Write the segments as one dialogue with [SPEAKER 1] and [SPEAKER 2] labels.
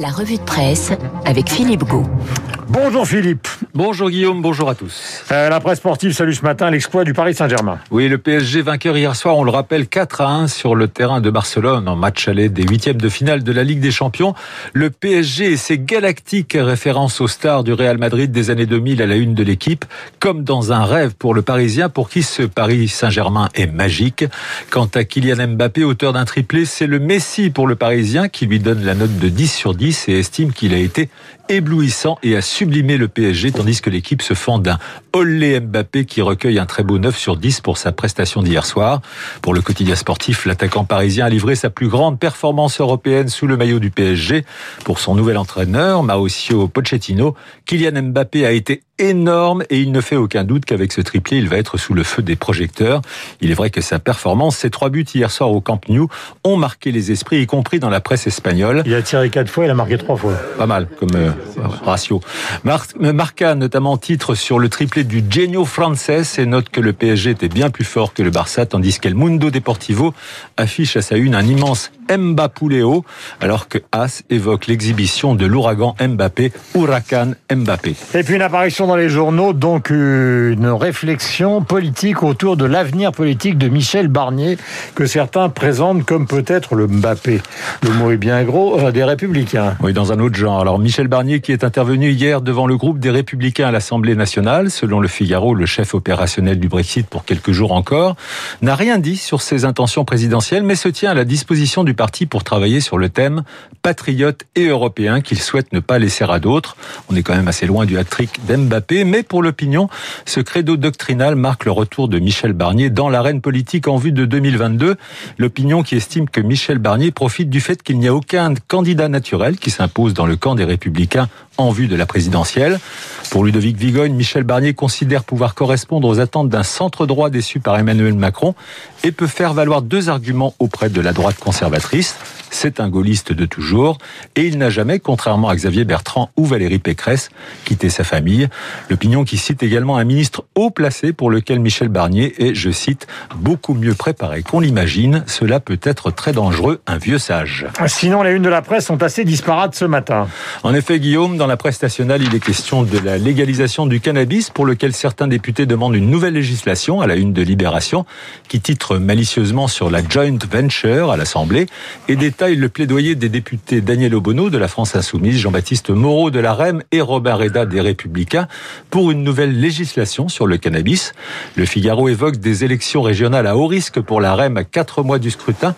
[SPEAKER 1] La revue de presse avec Philippe Gau.
[SPEAKER 2] Bonjour Philippe.
[SPEAKER 3] Bonjour Guillaume, bonjour à tous.
[SPEAKER 2] Euh, la presse sportive salue ce matin l'exploit du Paris Saint-Germain.
[SPEAKER 3] Oui, le PSG vainqueur hier soir, on le rappelle, 4 à 1 sur le terrain de Barcelone en match aller des huitièmes de finale de la Ligue des Champions. Le PSG et ses galactiques références aux stars du Real Madrid des années 2000 à la une de l'équipe, comme dans un rêve pour le Parisien, pour qui ce Paris Saint-Germain est magique. Quant à Kylian Mbappé, auteur d'un triplé, c'est le Messi pour le Parisien qui lui donne la note de 10 sur 10 et estime qu'il a été éblouissant et a sublimé le PSG, tandis que l'équipe se fend d'un Olé Mbappé qui recueille un très beau 9 sur 10 pour sa prestation d'hier soir. Pour le quotidien sportif, l'attaquant parisien a livré sa plus grande performance européenne sous le maillot du PSG. Pour son nouvel entraîneur, Mauricio Pochettino, Kylian Mbappé a été énorme et il ne fait aucun doute qu'avec ce triplé, il va être sous le feu des projecteurs. Il est vrai que sa performance, ses trois buts hier soir au Camp Nou, ont marqué les esprits, y compris dans la presse espagnole.
[SPEAKER 2] Il a tiré quatre fois, il a marqué trois fois.
[SPEAKER 3] Pas mal comme euh, ratio. Mar Marca notamment titre sur le triplé du Genio Frances et note que le PSG était bien plus fort que le Barça, tandis qu'El Mundo Deportivo affiche à sa une un immense Mbappouléo, alors que As évoque l'exhibition de l'ouragan Mbappé, Huracan Mbappé.
[SPEAKER 2] Et puis une apparition dans les journaux, donc une réflexion politique autour de l'avenir politique de Michel Barnier, que certains présentent comme peut-être le Mbappé. Le mot est bien gros, euh, des Républicains.
[SPEAKER 3] Oui, dans un autre genre. Alors Michel Barnier qui est intervenu hier devant le groupe des Républicains à l'Assemblée nationale, selon le Figaro, le chef opérationnel du Brexit pour quelques jours encore, n'a rien dit sur ses intentions présidentielles, mais se tient à la disposition du parti pour travailler sur le thème patriote et européen qu'il souhaite ne pas laisser à d'autres. On est quand même assez loin du hat-trick d'Mbappé, mais pour l'opinion, ce credo doctrinal marque le retour de Michel Barnier dans l'arène politique en vue de 2022. L'opinion qui estime que Michel Barnier profite du fait qu'il n'y a aucun candidat naturel qui s'impose dans le camp des républicains en vue de la présidentielle. Pour Ludovic Vigogne, Michel Barnier considère pouvoir correspondre aux attentes d'un centre droit déçu par Emmanuel Macron et peut faire valoir deux arguments auprès de la droite conservatrice. C'est un gaulliste de toujours et il n'a jamais, contrairement à Xavier Bertrand ou Valérie Pécresse, quitté sa famille. L'opinion qui cite également un ministre haut placé pour lequel Michel Barnier est, je cite, beaucoup mieux préparé qu'on l'imagine. Cela peut être très dangereux, un vieux sage.
[SPEAKER 2] Sinon, les unes de la presse sont assez disparates ce matin.
[SPEAKER 3] En effet, Guillaume, dans la presse nationale, il est question de la légalisation du cannabis pour lequel certains députés demandent une nouvelle législation à la une de Libération qui titre malicieusement sur la joint venture à l'Assemblée et détaille le plaidoyer des députés Daniel Obono de la France Insoumise, Jean-Baptiste Moreau de la REM et Robert Reda des Républicains pour une nouvelle législation sur le cannabis. Le Figaro évoque des élections régionales à haut risque pour la REM à quatre mois du scrutin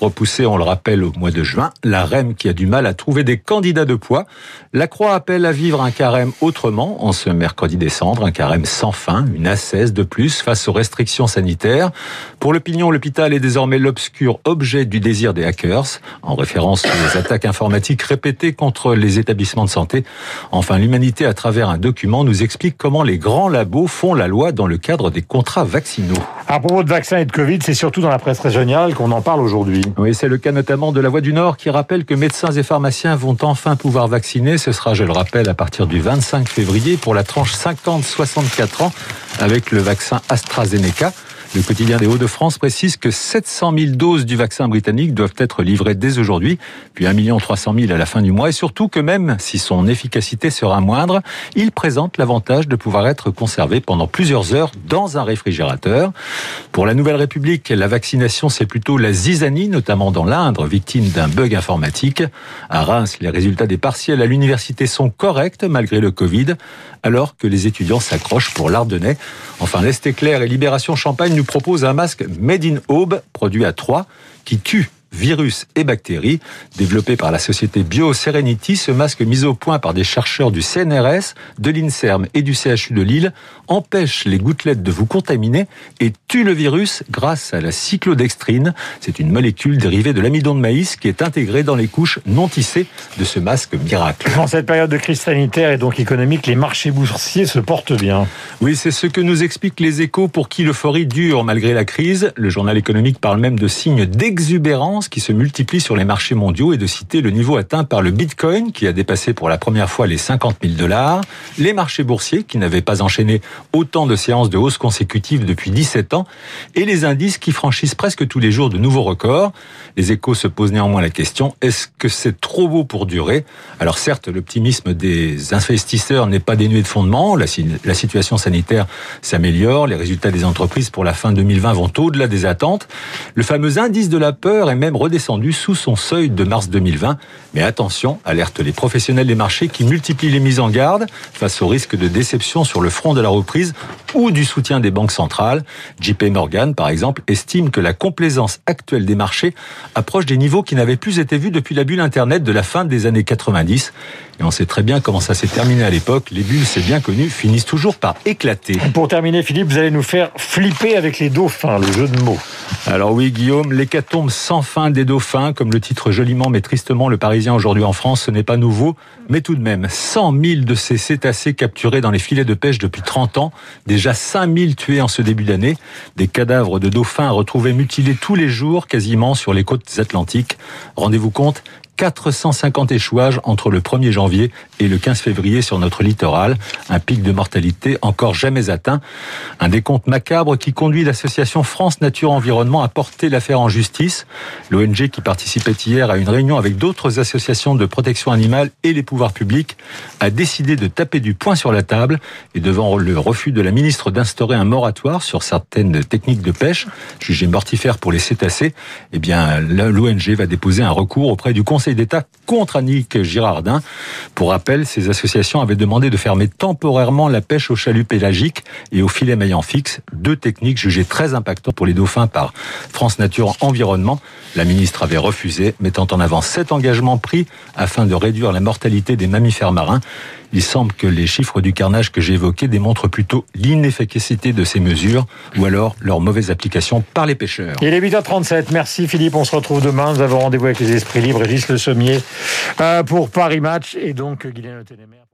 [SPEAKER 3] repoussée, on le rappelle, au mois de juin. La REM qui a du mal à trouver des candidats de poids. La Croix appelle à vivre un carême autrement en ce mercredi décembre, un carême sans fin, une ascèse de plus face aux restrictions sanitaires. Pour l'opinion, l'hôpital est désormais l'obscur objet du désir des hackers, en référence aux attaques informatiques répétées contre les établissements de santé. Enfin, l'humanité, à travers un document, nous explique comment les grands labos font la loi dans le cadre des contrats vaccinaux.
[SPEAKER 2] À propos de vaccins et de Covid, c'est surtout dans la presse régionale qu'on en parle aujourd'hui.
[SPEAKER 3] Oui, c'est le cas notamment de la Voix du Nord qui rappelle que médecins et pharmaciens vont enfin pouvoir vacciner. Ce sera, je le rappelle, à partir du 25 février pour la tranche 50-64 ans avec le vaccin AstraZeneca. Le quotidien des Hauts-de-France précise que 700 000 doses du vaccin britannique doivent être livrées dès aujourd'hui, puis 1 300 000 à la fin du mois, et surtout que même si son efficacité sera moindre, il présente l'avantage de pouvoir être conservé pendant plusieurs heures dans un réfrigérateur. Pour la Nouvelle République, la vaccination, c'est plutôt la zizanie, notamment dans l'Indre, victime d'un bug informatique. À Reims, les résultats des partiels à l'université sont corrects malgré le Covid, alors que les étudiants s'accrochent pour l'Ardennais. Enfin, l'Est éclair et Libération Champagne propose un masque Made in Aube, produit à Troyes, qui tue virus et bactéries. Développé par la société BioSerenity, ce masque mis au point par des chercheurs du CNRS, de l'INSERM et du CHU de Lille empêche les gouttelettes de vous contaminer et tue le virus grâce à la cyclodextrine. C'est une molécule dérivée de l'amidon de maïs qui est intégrée dans les couches non tissées de ce masque miracle.
[SPEAKER 2] En cette période de crise sanitaire et donc économique, les marchés boursiers se portent bien.
[SPEAKER 3] Oui, c'est ce que nous expliquent les échos pour qui l'euphorie dure malgré la crise. Le journal économique parle même de signes d'exubérance qui se multiplie sur les marchés mondiaux et de citer le niveau atteint par le Bitcoin qui a dépassé pour la première fois les 50 000 dollars, les marchés boursiers qui n'avaient pas enchaîné autant de séances de hausse consécutives depuis 17 ans et les indices qui franchissent presque tous les jours de nouveaux records. Les échos se posent néanmoins la question, est-ce que c'est trop beau pour durer? Alors certes, l'optimisme des investisseurs n'est pas dénué de fondement, la, la situation sanitaire s'améliore, les résultats des entreprises pour la fin 2020 vont au-delà des attentes. Le fameux indice de la peur est même redescendu sous son seuil de mars 2020. Mais attention, alerte les professionnels des marchés qui multiplient les mises en garde face au risque de déception sur le front de la reprise ou du soutien des banques centrales. JP Morgan, par exemple, estime que la complaisance actuelle des marchés approche des niveaux qui n'avaient plus été vus depuis la bulle Internet de la fin des années 90. Et on sait très bien comment ça s'est terminé à l'époque. Les bulles, c'est bien connu, finissent toujours par éclater.
[SPEAKER 2] Pour terminer, Philippe, vous allez nous faire flipper avec les dauphins, le jeu de mots.
[SPEAKER 3] Alors oui, Guillaume, l'hécatombe sans fin des dauphins, comme le titre joliment mais tristement le Parisien aujourd'hui en France, ce n'est pas nouveau, mais tout de même, 100 000 de ces cétacés capturés dans les filets de pêche depuis 30 ans, déjà 5 000 tués en ce début d'année, des cadavres de dauphins retrouvés mutilés tous les jours quasiment sur les côtes atlantiques. Rendez-vous compte, 450 échouages entre le 1er janvier et le 15 février sur notre littoral. Un pic de mortalité encore jamais atteint. Un décompte macabre qui conduit l'association France Nature Environnement à porter l'affaire en justice. L'ONG qui participait hier à une réunion avec d'autres associations de protection animale et les pouvoirs publics a décidé de taper du poing sur la table et devant le refus de la ministre d'instaurer un moratoire sur certaines techniques de pêche jugées mortifères pour les cétacés, eh bien l'ONG va déposer un recours auprès du Conseil d'État contre Annick Girardin. Pour rappel, ces associations avaient demandé de fermer temporairement la pêche au chalut pélagique et au filet maillant fixe, deux techniques jugées très impactantes pour les dauphins par France Nature Environnement. La ministre avait refusé, mettant en avant cet engagement pris afin de réduire la mortalité des mammifères marins. Il semble que les chiffres du carnage que j'ai évoqués démontrent plutôt l'inefficacité de ces mesures ou alors leur mauvaise application par les pêcheurs.
[SPEAKER 2] Il est 8h37. Merci Philippe. On se retrouve demain. Nous avons rendez-vous avec les esprits libres. Régis Le Sommier euh, pour Paris Match et donc Guylaine Ténémer.